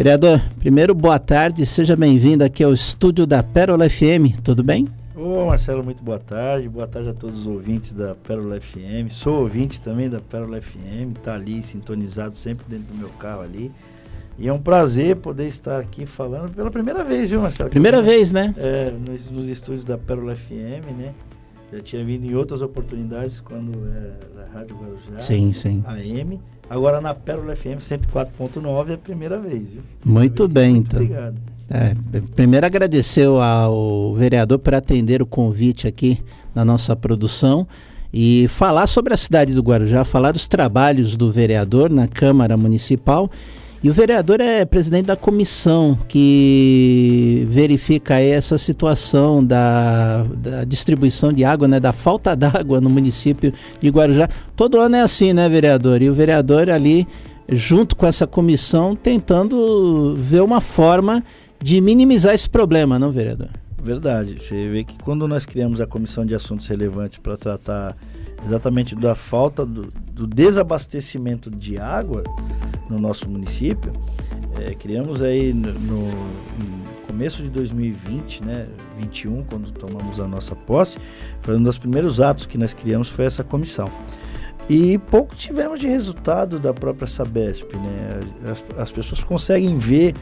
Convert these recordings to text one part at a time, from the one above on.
Vereador, primeiro boa tarde, seja bem-vindo aqui ao estúdio da Pérola FM, tudo bem? Ô Marcelo, muito boa tarde, boa tarde a todos os ouvintes da Pérola FM, sou ouvinte também da Pérola FM, tá ali sintonizado sempre dentro do meu carro ali. E é um prazer poder estar aqui falando pela primeira vez, viu, Marcelo? Primeira vez, né? É, nos, nos estúdios da Pérola FM, né? Já tinha vindo em outras oportunidades quando era a Rádio Guarujá. Sim, sim. AM. Agora na Pérola FM 104.9 é a primeira vez, viu? Muito vez. bem, Muito então. Obrigado. É, primeiro agradecer ao vereador por atender o convite aqui na nossa produção e falar sobre a cidade do Guarujá, falar dos trabalhos do vereador na Câmara Municipal. E o vereador é presidente da comissão que verifica essa situação da, da distribuição de água, né, da falta d'água no município de Guarujá. Todo ano é assim, né, vereador? E o vereador ali, junto com essa comissão, tentando ver uma forma de minimizar esse problema, não, vereador? Verdade. Você vê que quando nós criamos a comissão de assuntos relevantes para tratar exatamente da falta do, do, desabastecimento de água no nosso município, é, criamos aí no, no, começo de 2020, né, 21, quando tomamos a nossa posse, foi um dos primeiros atos que nós criamos foi essa comissão. E pouco tivemos de resultado da própria Sabesp, né? As, as pessoas conseguem ver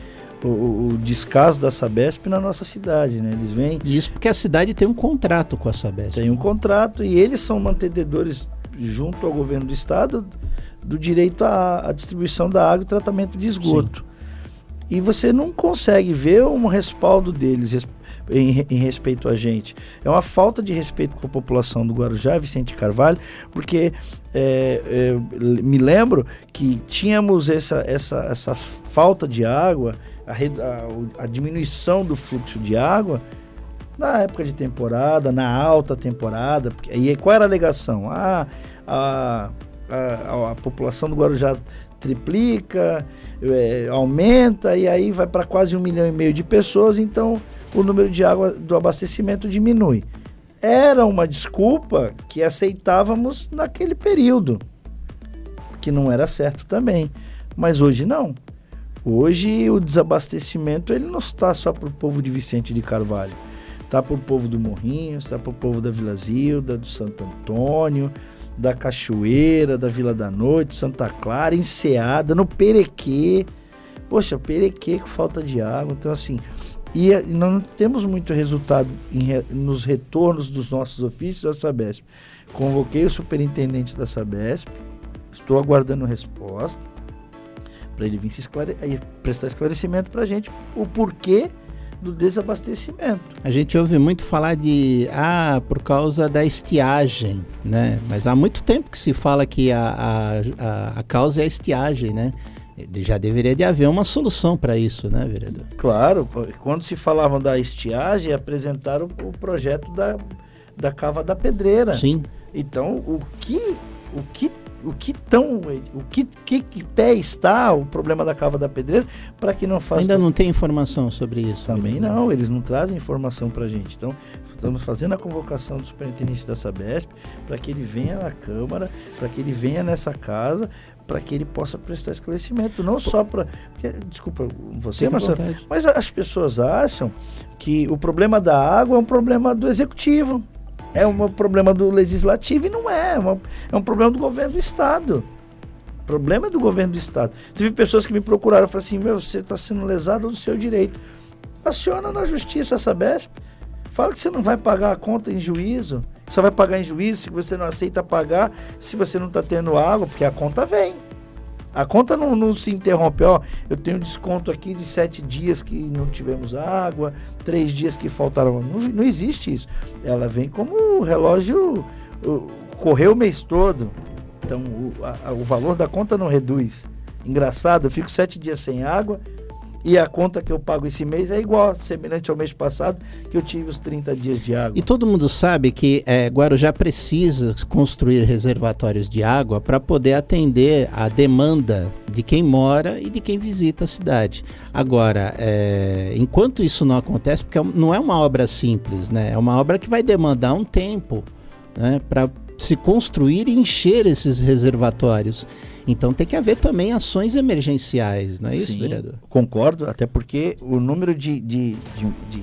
o, o, descaso da Sabesp na nossa cidade, né? Eles vêm. Isso porque a cidade tem um contrato com a Sabesp. Tem um contrato e eles são mantenedores junto ao governo do estado do direito à, à distribuição da água e tratamento de esgoto. Sim. E você não consegue ver um respaldo deles em, em, respeito a gente. É uma falta de respeito com a população do Guarujá, Vicente Carvalho, porque é, é, me lembro que tínhamos essa, essa, essa falta de água, a, a, a diminuição do fluxo de água na época de temporada, na alta temporada. E qual era a alegação? Ah, a, a, a população do Guarujá triplica, é, aumenta e aí vai para quase um milhão e meio de pessoas, então o número de água do abastecimento diminui. Era uma desculpa que aceitávamos naquele período, que não era certo também. Mas hoje não. Hoje o desabastecimento ele não está só para o povo de Vicente de Carvalho. Está para o povo do Morrinho, está para o povo da Vila Zilda, do Santo Antônio, da Cachoeira, da Vila da Noite, Santa Clara, Enseada, no Perequê. Poxa, Perequê com falta de água. Então, assim, e, e nós não temos muito resultado em, nos retornos dos nossos ofícios da Sabesp. Convoquei o superintendente da Sabesp, estou aguardando resposta para ele vir esclare prestar esclarecimento para a gente o porquê do desabastecimento. A gente ouve muito falar de ah, por causa da estiagem, né? Mas há muito tempo que se fala que a, a, a, causa é a estiagem, né? Já deveria de haver uma solução para isso, né, vereador? Claro, quando se falavam da estiagem, apresentaram o projeto da, da cava da pedreira. Sim. Então, o que, o que o que tão o que, que, que, pé está o problema da cava da pedreira para que não faça ainda não tem informação sobre isso também não eles não trazem informação para gente. Então estamos fazendo a convocação do superintendente da Sabesp para que ele venha na câmara para que ele venha nessa casa para que ele possa prestar esclarecimento não só para desculpa você Marcelo, mas as pessoas acham que o problema da água é um problema do executivo é um problema do legislativo e não é. É, uma, é um problema do governo do Estado. O problema é do governo do Estado. Teve pessoas que me procuraram e falaram assim: meu, você está sendo lesado do seu direito. Aciona na justiça a Sabesp. Fala que você não vai pagar a conta em juízo. Só vai pagar em juízo se você não aceita pagar, se você não está tendo água, porque a conta vem. A conta não, não, se interrompe, ó. Eu tenho desconto aqui de sete dias que não tivemos água, três dias que faltaram. Não, não existe isso. Ela vem como o relógio correu o mês todo. Então o, a, o valor da conta não reduz. Engraçado, eu fico sete dias sem água, e a conta que eu pago esse mês é igual, semelhante ao mês passado, que eu tive os 30 dias de água. E todo mundo sabe que é, Guarujá precisa construir reservatórios de água para poder atender a demanda de quem mora e de quem visita a cidade. Agora, é, enquanto isso não acontece, porque não é uma obra simples, né? é uma obra que vai demandar um tempo né, para se construir e encher esses reservatórios. Então tem que haver também ações emergenciais, não é isso, Sim, vereador? Concordo, até porque o número de, de, de, de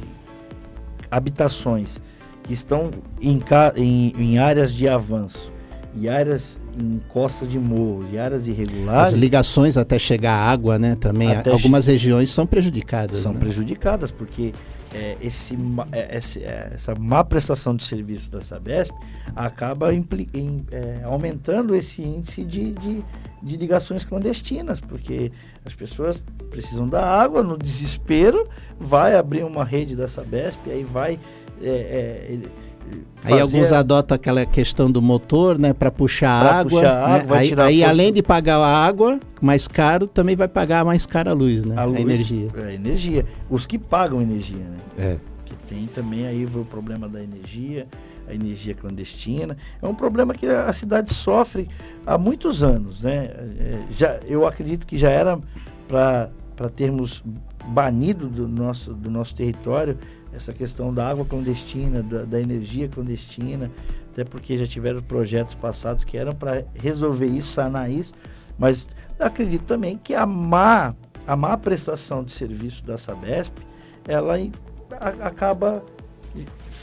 habitações que estão em, em, em áreas de avanço e áreas em costa de morro e áreas irregulares. As ligações até chegar à água, né? Também algumas regiões são prejudicadas. São né? prejudicadas porque é, esse, é, esse, é, essa má prestação de serviço da Sabesp acaba impli, em, é, aumentando esse índice de, de, de, ligações clandestinas, porque as pessoas precisam da água, no desespero, vai abrir uma rede da Sabesp, aí vai. É, é, Aí alguns adotam aquela questão do motor, né, para puxar pra água. Puxar água né? aí, aí além de pagar a água mais caro, também vai pagar mais cara a luz, né? A, luz, a energia. A energia. Os que pagam energia, né? É. Que tem também aí o problema da energia, a energia clandestina. É um problema que a cidade sofre há muitos anos, né? É, já, eu acredito que já era para termos banido do nosso, do nosso território essa questão da água clandestina, da, da, energia clandestina, até porque já tiveram projetos passados que eram para resolver isso, sanar isso, mas acredito também que a má, a má prestação de serviço da Sabesp, ela acaba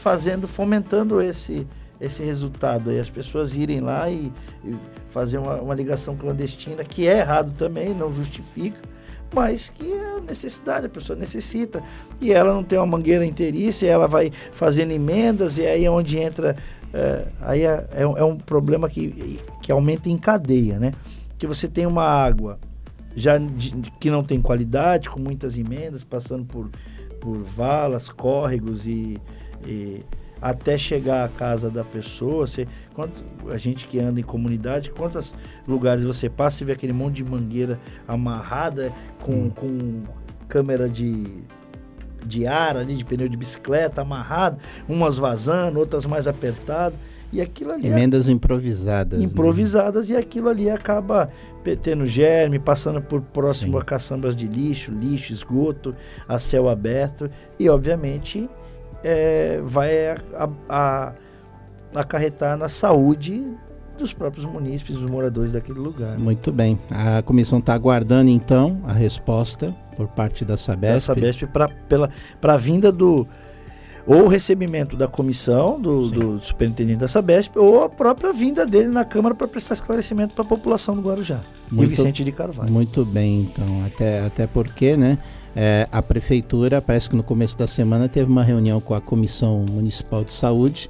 fazendo, fomentando esse, esse resultado aí, as pessoas irem lá e, e fazer uma, uma ligação clandestina, que é errado também, não justifica, mas que é necessidade, a pessoa necessita. E ela não tem uma mangueira inteiriça, ela vai fazendo emendas, e aí é onde entra. É, aí é, é, é, um problema que, que aumenta em cadeia, né? Que você tem uma água já de, que não tem qualidade, com muitas emendas, passando por, por valas, córregos e, e até chegar à casa da pessoa. Você, quanto, a gente que anda em comunidade, quantos lugares você passa e vê aquele monte de mangueira amarrada com, hum. com câmera de, de ar ali, de pneu de bicicleta amarrado, umas vazando, outras mais apertadas. E aquilo ali. É Emendas é, improvisadas. Improvisadas, né? e aquilo ali acaba tendo germe, passando por próximo Sim. a caçambas de lixo, lixo, esgoto, a céu aberto. E, obviamente, é, vai a, a, acarretar na saúde dos próprios munícipes, dos moradores daquele lugar. Muito bem. A comissão está aguardando então a resposta por parte da Sabesp. Da Sabesp para a vinda do ou o recebimento da comissão do, do, superintendente da Sabesp ou a própria vinda dele na Câmara para prestar esclarecimento para a população do Guarujá. Muito, e Vicente de Carvalho. Muito bem, então até até porque, né? É, a prefeitura, parece que no começo da semana, teve uma reunião com a Comissão Municipal de Saúde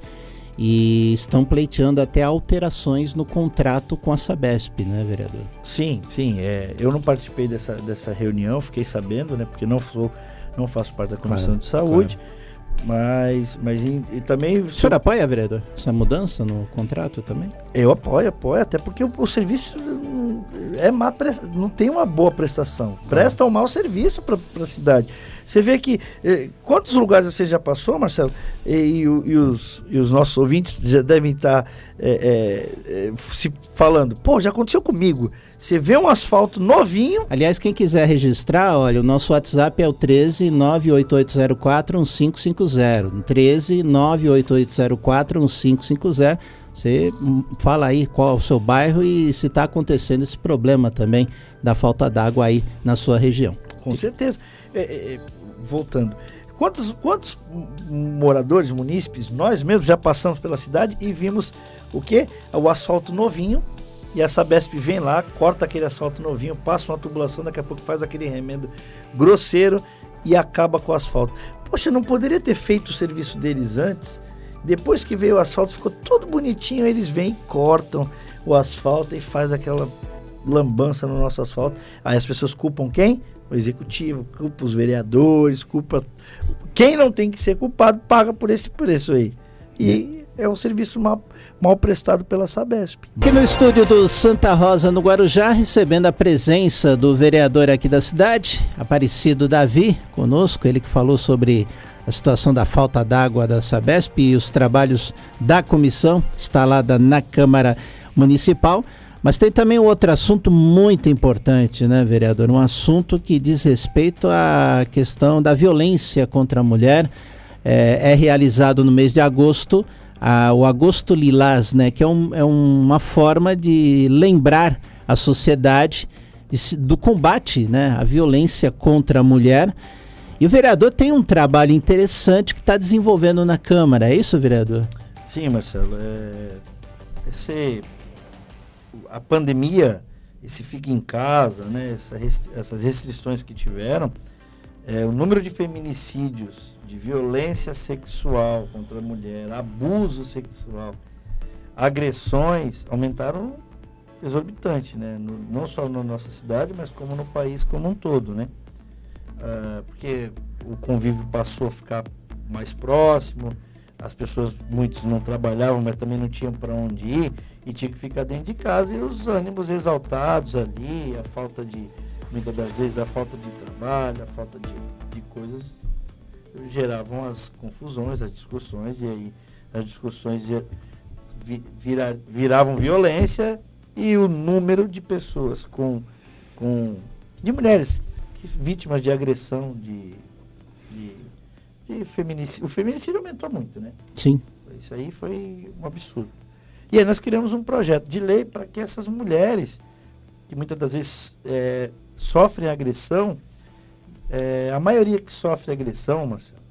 e estão pleiteando até alterações no contrato com a Sabesp, né, vereador? Sim, sim. É, eu não participei dessa, dessa reunião, fiquei sabendo, né, porque não, sou, não faço parte da Comissão claro, de Saúde. Claro. Mas, mas e, e também. O senhor apoia, vereador, essa mudança no contrato também? Eu apoio, apoio, até porque o, o serviço é má, não tem uma boa prestação. Presta um mau serviço para a cidade. Você vê que. Eh, quantos lugares você já passou, Marcelo? E, e, e, os, e os nossos ouvintes já devem estar é, é, se falando, pô, já aconteceu comigo. Você vê um asfalto novinho. Aliás, quem quiser registrar, olha, o nosso WhatsApp é o 13 98804 1550. 13 98804 1550. Você fala aí qual é o seu bairro e se está acontecendo esse problema também da falta d'água aí na sua região. Com certeza. É, é, é, voltando. Quantos, quantos moradores, munícipes, nós mesmos já passamos pela cidade e vimos o que? O asfalto novinho. E a Sabesp vem lá, corta aquele asfalto novinho, passa uma tubulação, daqui a pouco faz aquele remendo grosseiro e acaba com o asfalto. Poxa, não poderia ter feito o serviço deles antes? Depois que veio o asfalto, ficou todo bonitinho, eles vêm e cortam o asfalto e faz aquela lambança no nosso asfalto. Aí as pessoas culpam quem? O executivo, culpa os vereadores, culpa. Quem não tem que ser culpado paga por esse preço aí. E é um serviço mal, mal prestado pela Sabesp. Aqui no estúdio do Santa Rosa, no Guarujá, recebendo a presença do vereador aqui da cidade, Aparecido Davi, conosco, ele que falou sobre a situação da falta d'água da Sabesp e os trabalhos da comissão instalada na Câmara Municipal. Mas tem também outro assunto muito importante, né, vereador? Um assunto que diz respeito à questão da violência contra a mulher. É, é realizado no mês de agosto a, o Agosto Lilás, né, que é, um, é uma forma de lembrar a sociedade do combate né, à violência contra a mulher. E o vereador tem um trabalho interessante que está desenvolvendo na Câmara, é isso, vereador? Sim, Marcelo. É, esse, a pandemia, esse fica em casa, né, essa restri essas restrições que tiveram, é, o número de feminicídios, de violência sexual contra a mulher, abuso sexual, agressões aumentaram exorbitante, né? No, não só na nossa cidade, mas como no país como um todo, né? Uh, porque o convívio passou a ficar mais próximo, as pessoas, muitos não trabalhavam, mas também não tinham para onde ir e tinha que ficar dentro de casa e os ânimos exaltados ali, a falta de, muitas das vezes, a falta de trabalho, a falta de, de coisas geravam as confusões, as discussões e aí as discussões vira, viravam violência e o número de pessoas com, com de mulheres vítimas de agressão, de, de, de feminicídio. O feminicídio aumentou muito, né? Sim. Isso aí foi um absurdo. E aí nós criamos um projeto de lei para que essas mulheres, que muitas das vezes é, sofrem agressão, é, a maioria que sofre agressão, Marcelo,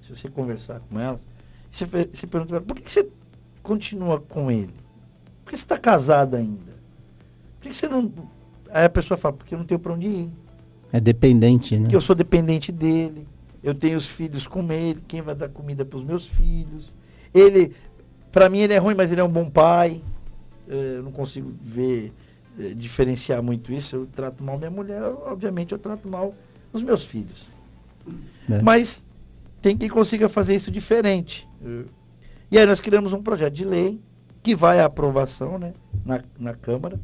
se você conversar com elas, você, você pergunta por que, que você continua com ele? Por que você está casada ainda? Por que você não. Aí a pessoa fala, porque eu não tenho para onde ir. É dependente, né? Porque eu sou dependente dele. Eu tenho os filhos com ele. Quem vai dar comida para os meus filhos? Ele, para mim, ele é ruim, mas ele é um bom pai. É, eu não consigo ver, é, diferenciar muito isso. Eu trato mal minha mulher, obviamente eu trato mal os meus filhos. É. Mas tem quem consiga fazer isso diferente. E aí nós criamos um projeto de lei que vai à aprovação né, na, na Câmara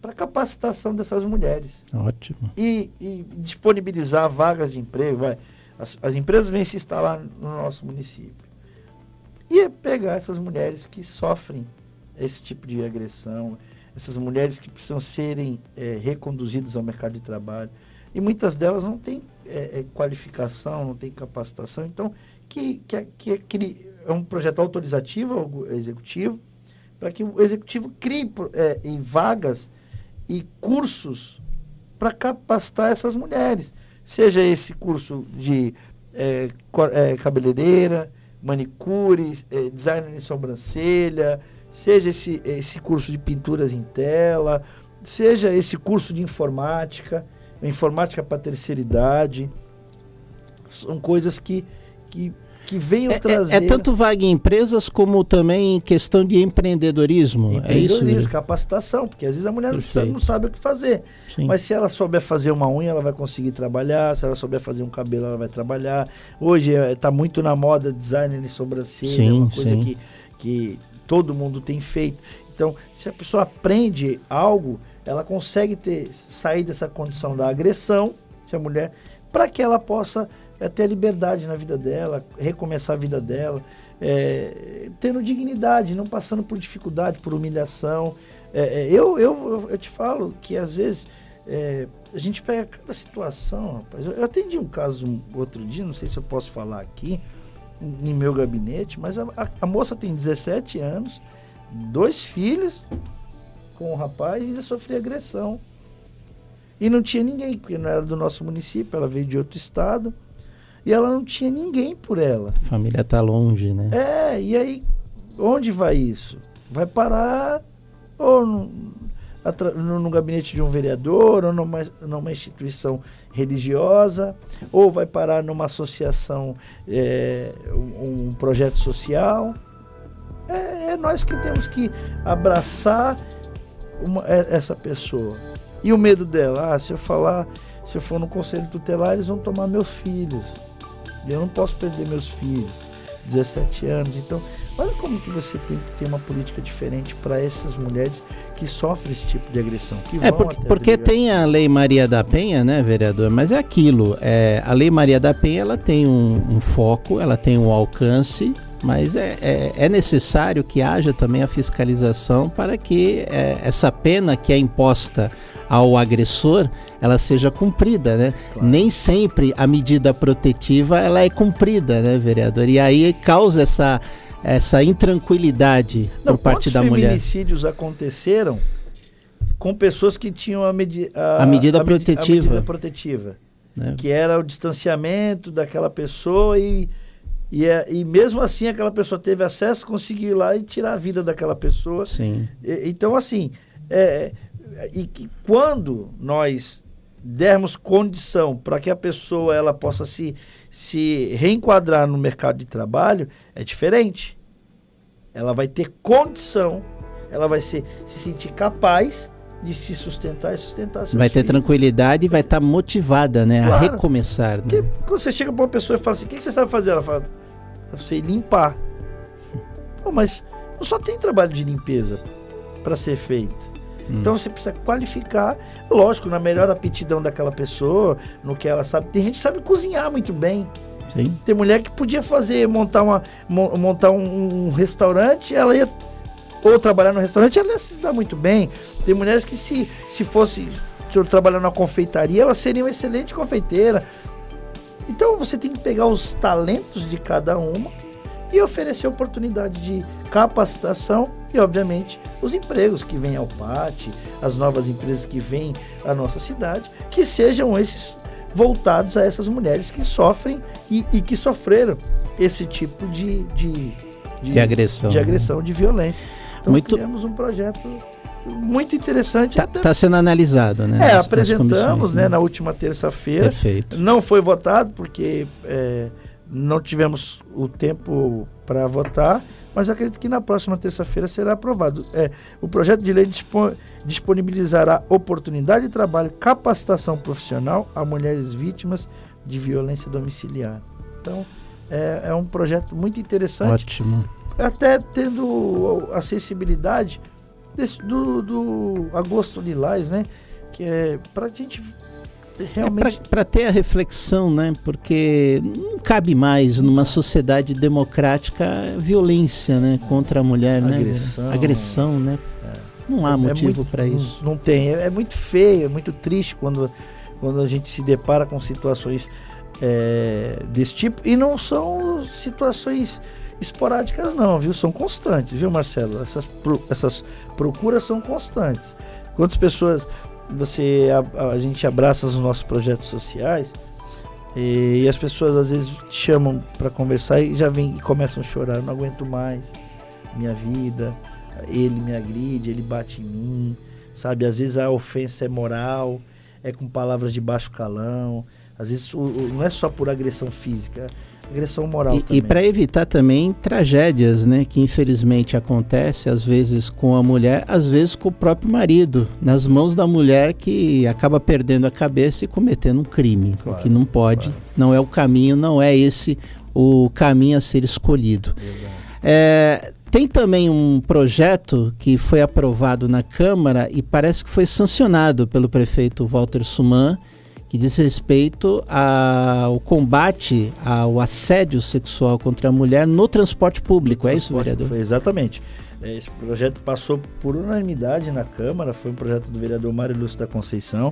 para capacitação dessas mulheres. Ótimo. E, e disponibilizar vagas de emprego. Vai. As, as, empresas vêm se instalar no nosso município. E é pegar essas mulheres que sofrem esse tipo de agressão, essas mulheres que precisam serem é, reconduzidas ao mercado de trabalho. E muitas delas não têm é, é, qualificação, não têm capacitação. Então, que, que, que, que é um projeto autorizativo executivo para que o executivo crie é, vagas e cursos para capacitar essas mulheres. Seja esse curso de é, é, cabeleireira, manicure, é, design de sobrancelha, seja esse, esse curso de pinturas em tela, seja esse curso de informática, informática para terceira idade. São coisas que, que que venham é, trazer. É, é, tanto vaga em empresas como também questão de empreendedorismo. empreendedorismo é isso? capacitação, porque às vezes a mulher não, não sabe o que fazer. Sim. Mas se ela souber fazer uma unha, ela vai conseguir trabalhar. Se ela souber fazer um cabelo, ela vai trabalhar. Hoje está é, muito na moda design de sobrancelha, sim, uma coisa que, que todo mundo tem feito. Então, se a pessoa aprende algo, ela consegue ter sair dessa condição da agressão, se a mulher, para que ela possa é ter liberdade na vida dela, recomeçar a vida dela, é, tendo dignidade, não passando por dificuldade, por humilhação. É, é eu, eu, eu te falo que às vezes é, a gente pega cada situação, rapaz. Eu, eu atendi um caso um, outro dia, não sei se eu posso falar aqui, em meu gabinete, mas a, a, a moça tem 17 anos, dois filhos com o rapaz e sofria agressão. E não tinha ninguém, porque não era do nosso município, ela veio de outro estado e ela não tinha ninguém por ela. A família tá longe, né? É, e aí onde vai isso? Vai parar ou no, no, no gabinete de um vereador, ou numa, numa instituição religiosa, ou vai parar numa associação, é, um, um, projeto social. É, é, nós que temos que abraçar uma, é, essa pessoa. E o medo dela, ah, se eu falar, se eu for no conselho tutelar, eles vão tomar meus filhos. Eu não posso perder meus filhos, 17 anos. Então, olha como que você tem que ter uma política diferente para essas mulheres que sofrem esse tipo de agressão. é porque, porque tem a Lei Maria da Penha, né, vereador? Mas é aquilo. É, a Lei Maria da Penha ela tem um, um foco, ela tem um alcance mas é, é, é, necessário que haja também a fiscalização para que é, essa pena que é imposta ao agressor ela seja cumprida, né? Claro. Nem sempre a medida protetiva ela é cumprida, né, vereador? E aí causa essa essa intranquilidade Não, por parte da mulher. feminicídios aconteceram com pessoas que tinham a, medi a, a medida a protetiva. a medida protetiva. Né? Que era o distanciamento daquela pessoa e, e, é, e mesmo assim aquela pessoa teve acesso, conseguiu ir lá e tirar a vida daquela pessoa. Sim. E, então, assim, é, e, e quando nós dermos condição para que a pessoa ela possa se, se reenquadrar no mercado de trabalho, é diferente. Ela vai ter condição, ela vai ser, se sentir capaz de se sustentar e sustentar seus Vai ter tranquilidade e vai estar tá motivada, né? Claro. A recomeçar. Né? Porque quando você chega para uma pessoa e fala assim, o que, que, você sabe fazer? Ela fala, eu sei limpar. Mas não só tem trabalho de limpeza para ser feito. Hum. Então você precisa qualificar, lógico, na melhor aptidão daquela pessoa, no que ela sabe. Tem gente que sabe cozinhar muito bem. Sim. Tem mulher que podia fazer, montar, uma, montar um, um restaurante, ela ia ou trabalhar no restaurante, ela se dá muito bem. Tem mulheres que se, se fosse trabalhar na confeitaria, elas seriam excelente confeiteira. Então você tem que pegar os talentos de cada uma e oferecer oportunidade de capacitação e, obviamente, os empregos que vêm ao PAT, as novas empresas que vêm à nossa cidade, que sejam esses voltados a essas mulheres que sofrem e, e que sofreram esse tipo de, de, de, de agressão, de, agressão, de violência. Então Muito... criamos um projeto muito interessante. Está tá sendo analisado, né? É, nas, apresentamos né, né, na última terça-feira. Perfeito. Não foi votado porque é, não tivemos o tempo para votar, mas acredito que na próxima terça-feira será aprovado. É, o projeto de lei disponibilizará oportunidade de trabalho, capacitação profissional a mulheres vítimas de violência domiciliar. Então, é, é um projeto muito interessante. Ótimo até tendo acessibilidade desse, do, do Agosto Lilás, né? Que é para a gente realmente. É para ter a reflexão, né? Porque não cabe mais numa sociedade democrática violência né? contra a mulher, agressão, né? Agressão, né? Não há é, motivo para isso. Não, não tem. É, é, muito feio, é muito triste quando, quando a gente se depara com situações é, desse tipo. E não são situações esporádicas não, viu? São constantes, viu, Marcelo? Essas, pro, essas procuras são constantes. Quantas pessoas você a, a gente abraça os nossos projetos sociais e, e as pessoas às vezes te chamam para conversar e já vem e começam a chorar, não aguento mais minha vida, ele me agride, ele bate em mim, sabe? Às vezes a ofensa é moral, é com palavras de baixo calão, às vezes o, o, não é só por agressão física, agressão moral. E, e para evitar também tragédias, né, que infelizmente acontece às vezes com a mulher, às vezes com o próprio marido, nas mãos da mulher que acaba perdendo a cabeça e cometendo um crime, claro, que não pode, claro. não é o caminho, não é esse o caminho a ser escolhido. É, tem também um projeto que foi aprovado na Câmara e parece que foi sancionado pelo prefeito Walter Suman, que diz respeito ao combate ao assédio sexual contra a mulher no transporte público. É isso, vereador? Foi exatamente. É, esse projeto passou por unanimidade na Câmara, foi um projeto do vereador Mário Lúcio da Conceição.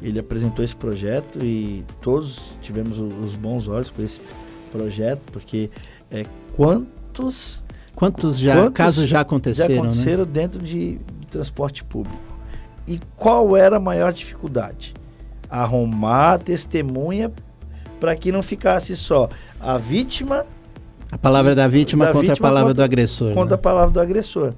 Ele apresentou esse projeto e todos tivemos os bons olhos com esse projeto, porque é, quantos quantos já quantos casos já aconteceram, já aconteceram né? dentro de, de transporte público? E qual era a maior dificuldade? Arrumar a testemunha para que não ficasse só a vítima. A palavra da vítima da contra vítima a palavra contra, do agressor. Contra né? a palavra do agressor.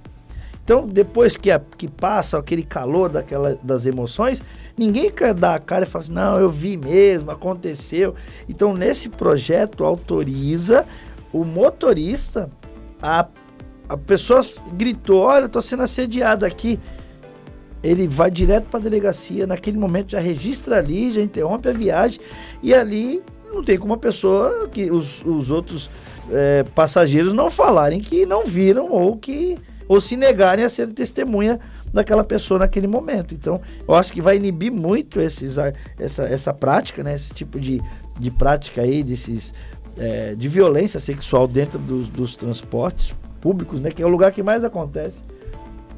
Então, depois que, a, que passa aquele calor daquela, das emoções, ninguém quer dar a cara e falar assim, não, eu vi mesmo, aconteceu. Então, nesse projeto, autoriza o motorista, a, a pessoa gritou, olha, estou sendo assediado aqui ele vai direto para a delegacia, naquele momento já registra ali, já interrompe a viagem e ali não tem como a pessoa que os, os outros é, passageiros não falarem que não viram ou que ou se negarem a ser testemunha daquela pessoa naquele momento. Então, eu acho que vai inibir muito esses, essa, essa prática, né? Esse tipo de, de prática aí, desses, é, de violência sexual dentro dos, dos transportes públicos, né? Que é o lugar que mais acontece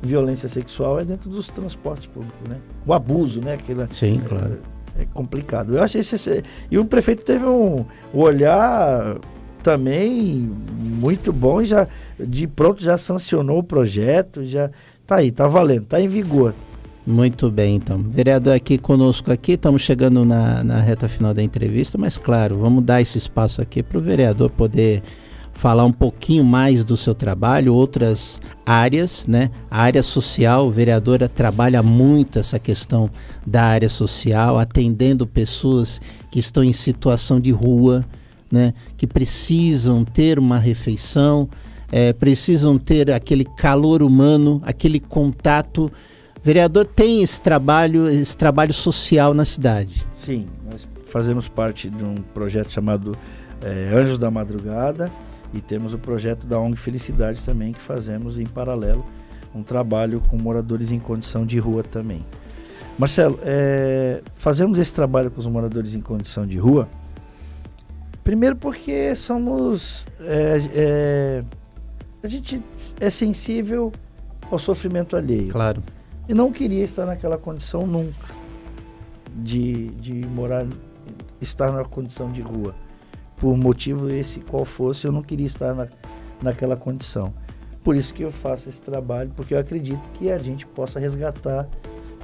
violência sexual é dentro dos transportes públicos, né? O abuso, né? Aquela, Sim, é, claro. É, complicado. Eu achei esse, e o prefeito teve um, um olhar também muito bom e já de pronto já sancionou o projeto, já tá aí, tá valendo, tá em vigor. Muito bem, então. Vereador aqui conosco aqui, estamos chegando na, na reta final da entrevista, mas claro, vamos dar esse espaço aqui para o vereador poder falar um pouquinho mais do seu trabalho, outras áreas, né? A área social, vereadora trabalha muito essa questão da área social, atendendo pessoas que estão em situação de rua, né? Que precisam ter uma refeição, é, precisam ter aquele calor humano, aquele contato Vereador tem esse trabalho, esse trabalho social na cidade. Sim, nós fazemos parte de um projeto chamado é, Anjos da Madrugada e temos o projeto da ONG Felicidade também que fazemos em paralelo um trabalho com moradores em condição de rua também. Marcelo, é, fazemos esse trabalho com os moradores em condição de rua, primeiro porque somos é, é, a gente é sensível ao sofrimento alheio. Claro e não queria estar naquela condição nunca de, de morar, estar na condição de rua. Por motivo esse qual fosse, eu não queria estar na, naquela condição. Por isso que eu faço esse trabalho, porque eu acredito que a gente possa resgatar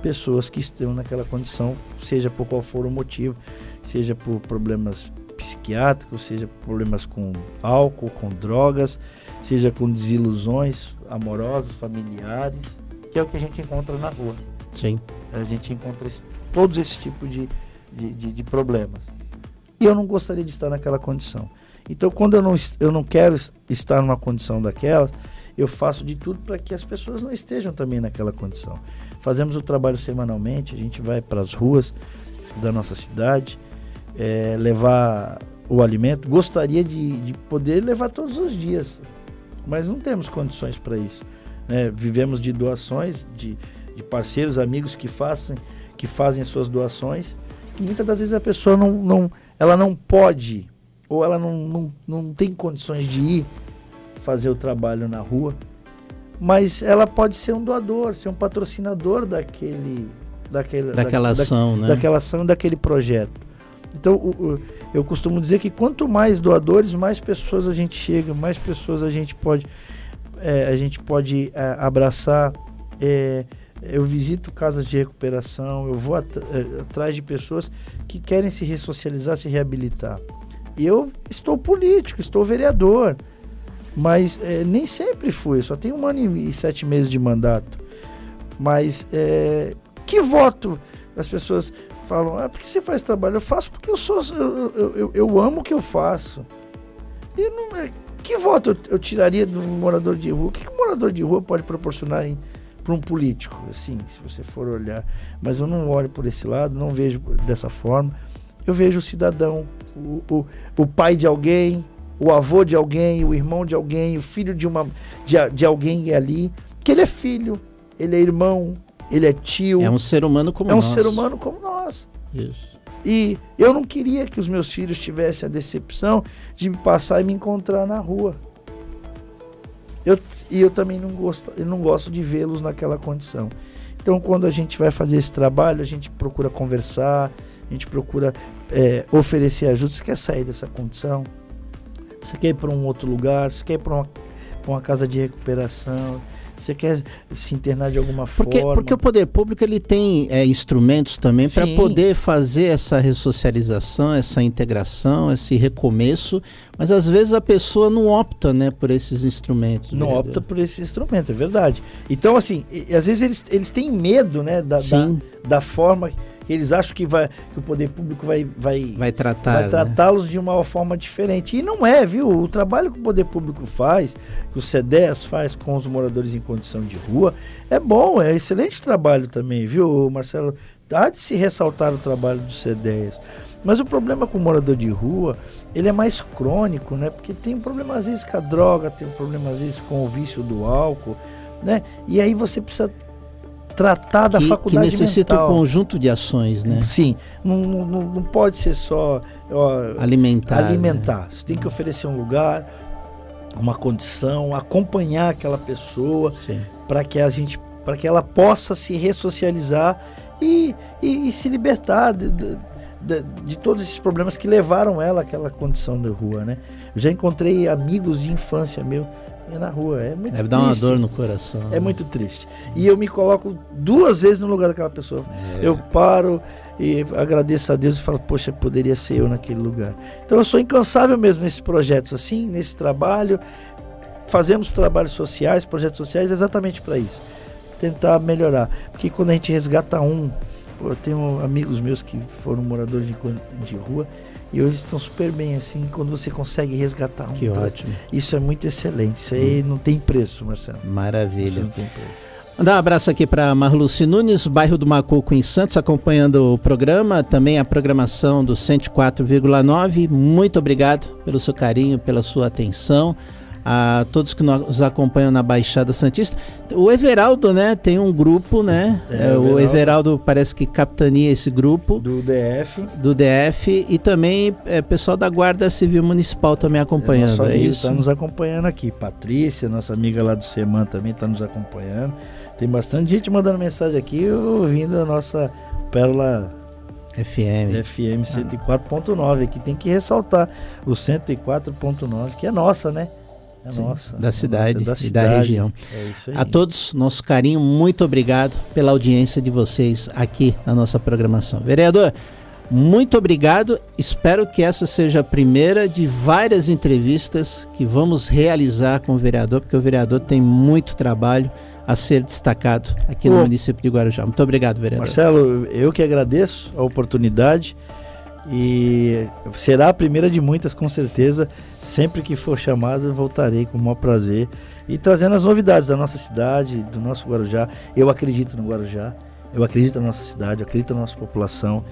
pessoas que estão naquela condição, seja por qual for o motivo, seja por problemas psiquiátricos, seja por problemas com álcool, com drogas, seja com desilusões amorosas, familiares que é o que a gente encontra na rua. Sim. A gente encontra esse, todos esses tipos de, de, de, de, problemas. E eu não gostaria de estar naquela condição. Então, quando eu não, eu não quero estar numa condição daquelas, eu faço de tudo para que as pessoas não estejam também naquela condição. Fazemos o trabalho semanalmente, a gente vai para as ruas da nossa cidade, é, levar o alimento. Gostaria de, de poder levar todos os dias, mas não temos condições para isso. Né? Vivemos de doações, de, de parceiros, amigos que fazem, que fazem as suas doações. E muitas das vezes a pessoa não, não, ela não pode ou ela não, não, não tem condições de ir fazer o trabalho na rua, mas ela pode ser um doador, ser um patrocinador daquele, daquele daquela da, ação, da, né? Daquela ação, daquele projeto. Então, o, o, eu costumo dizer que quanto mais doadores, mais pessoas a gente chega, mais pessoas a gente pode é, a gente pode é, abraçar. É, eu visito casas de recuperação, eu vou at é, atrás de pessoas que querem se ressocializar, se reabilitar. Eu estou político, estou vereador, mas é, nem sempre fui. Só tenho um ano e sete meses de mandato. Mas é, que voto? As pessoas falam, ah, por que você faz trabalho? Eu faço porque eu sou, eu, eu, eu, eu amo o que eu faço. E não é que voto eu, eu tiraria um morador de rua? O que, que morador de rua pode proporcionar para um político? Assim, se você for olhar. Mas eu não olho por esse lado, não vejo dessa forma. Eu vejo o cidadão, o, o, o pai de alguém, o avô de alguém, o irmão de alguém, o filho de, uma, de, de alguém ali, que ele é filho, ele é irmão, ele é tio. É um ser humano como nós. É um ser humano como nós. Isso. E eu não queria que os meus filhos tivessem a decepção de me passar e me encontrar na rua. Eu, e eu também não gosto, eu não gosto de vê-los naquela condição. Então, quando a gente vai fazer esse trabalho, a gente procura conversar, a gente procura é, oferecer ajuda. Você quer sair dessa condição? Você quer ir para um outro lugar? Você quer ir para uma, uma casa de recuperação? Você quer se internar de alguma porque, forma? Porque o poder público ele tem é, instrumentos também para poder fazer essa ressocialização, essa integração, esse recomeço, mas às vezes a pessoa não opta né, por esses instrumentos. Não vereador. opta por esse instrumento, é verdade. Então, assim, e, às vezes eles, eles têm medo né, da, da, da forma eles acham que, vai, que o poder público vai, vai, vai tratar, vai tratá-los né? de uma forma diferente. E não é, viu? O trabalho que o poder público faz, que o CEDES faz com os moradores em condição de rua, é bom, é excelente trabalho também, viu, Marcelo? Há de se ressaltar o trabalho do CEDES. Mas o problema com o morador de rua, ele é mais crônico, né? Porque tem um problema às vezes com a droga, tem um problema às vezes com o vício do álcool, né? E aí você precisa tratar da que, faculdade Que necessita mental. um conjunto de ações, né? Sim, não, não, não pode ser só ó, alimentar. Alimentar. Né? Você tem que oferecer um lugar, uma condição, acompanhar aquela pessoa para que a gente, para que ela possa se ressocializar e, e, e se libertar de, de, de, de, todos esses problemas que levaram ela àquela condição de rua, né? Eu já encontrei amigos de infância meu é na rua. É muito Deve dar uma dor no coração. É muito triste. E eu me coloco duas vezes no lugar daquela pessoa. É. Eu paro e agradeço a Deus e falo, poxa, poderia ser eu naquele lugar. Então eu sou incansável mesmo nesses projetos assim, nesse trabalho. Fazemos trabalhos sociais, projetos sociais exatamente para isso. Tentar melhorar. Porque quando a gente resgata um, eu tenho amigos meus que foram moradores de, de rua e hoje estão super bem, assim, quando você consegue resgatar um. Que ótimo. Isso é muito excelente. Isso aí hum. não tem preço, Marcelo. Maravilha. Isso não tem preço. Mandar um abraço aqui para Marluce Nunes, bairro do Macuco, em Santos, acompanhando o programa, também a programação do 104,9. Muito obrigado pelo seu carinho, pela sua atenção a todos que nos acompanham na Baixada Santista. O Everaldo, né, tem um grupo, né? É, é, o Everaldo parece que capitania esse grupo. Do DF. Do DF e também é, pessoal da Guarda Civil Municipal também acompanhando. É, é isso. Está nos acompanhando aqui. Patrícia, nossa amiga lá do SEMAN também está nos acompanhando. Tem bastante gente mandando mensagem aqui, ouvindo a nossa Pérola FM. FM 104.9, que tem que ressaltar o 104.9, que é nossa, né? É Sim, nossa, da cidade, da cidade e da região. É a todos, nosso carinho, muito obrigado pela audiência de vocês aqui na nossa programação. Vereador, muito obrigado. Espero que essa seja a primeira de várias entrevistas que vamos realizar com o vereador, porque o vereador tem muito trabalho a ser destacado aqui no município de Guarujá. Muito obrigado, vereador. Marcelo, eu que agradeço a oportunidade. E será a primeira de muitas, com certeza. Sempre que for chamado, voltarei com o maior prazer. E trazendo as novidades da nossa cidade, do nosso Guarujá. Eu acredito no Guarujá, eu acredito na nossa cidade, eu acredito na nossa população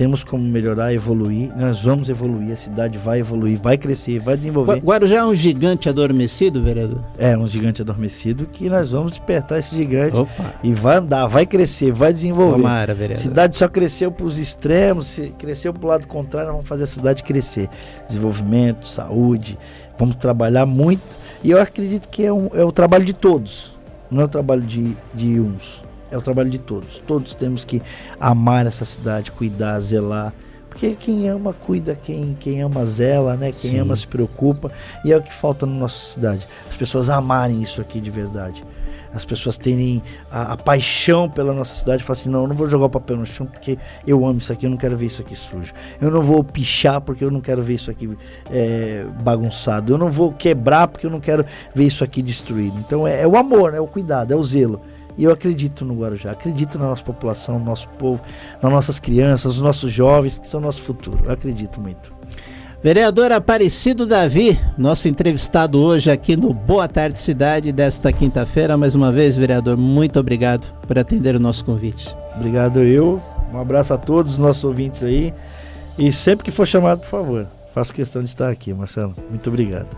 temos como melhorar, evoluir. Nós vamos evoluir, a cidade vai evoluir, vai crescer, vai desenvolver. Guarujá é um gigante adormecido, vereador? É, um gigante adormecido que nós vamos despertar esse gigante Opa. e vai andar, vai crescer, vai desenvolver. Tomara, vereador. A cidade só cresceu para os extremos, cresceu para o lado contrário, nós vamos fazer a cidade crescer. Desenvolvimento, saúde, vamos trabalhar muito. E eu acredito que é, um, é o trabalho de todos, não é o trabalho de, de uns é o trabalho de todos. Todos temos que amar essa cidade, cuidar, zelar. Porque quem ama, cuida, quem, quem ama, zela, né? Quem Sim. ama, se preocupa. E é o que falta na nossa cidade. As pessoas amarem isso aqui de verdade. As pessoas terem a, a paixão pela nossa cidade. Falar assim: não, eu não vou jogar o papel no chão porque eu amo isso aqui, eu não quero ver isso aqui sujo. Eu não vou pichar porque eu não quero ver isso aqui é, bagunçado. Eu não vou quebrar porque eu não quero ver isso aqui destruído. Então é, é o amor, é o cuidado, é o zelo. E eu acredito no Guarujá, acredito na nossa população, no nosso povo, nas nossas crianças, nos nossos jovens, que são o nosso futuro. Eu acredito muito. Vereador Aparecido Davi, nosso entrevistado hoje aqui no Boa Tarde Cidade desta quinta-feira. Mais uma vez, vereador, muito obrigado por atender o nosso convite. Obrigado eu. Um abraço a todos os nossos ouvintes aí. E sempre que for chamado, por favor, faço questão de estar aqui, Marcelo. Muito obrigado.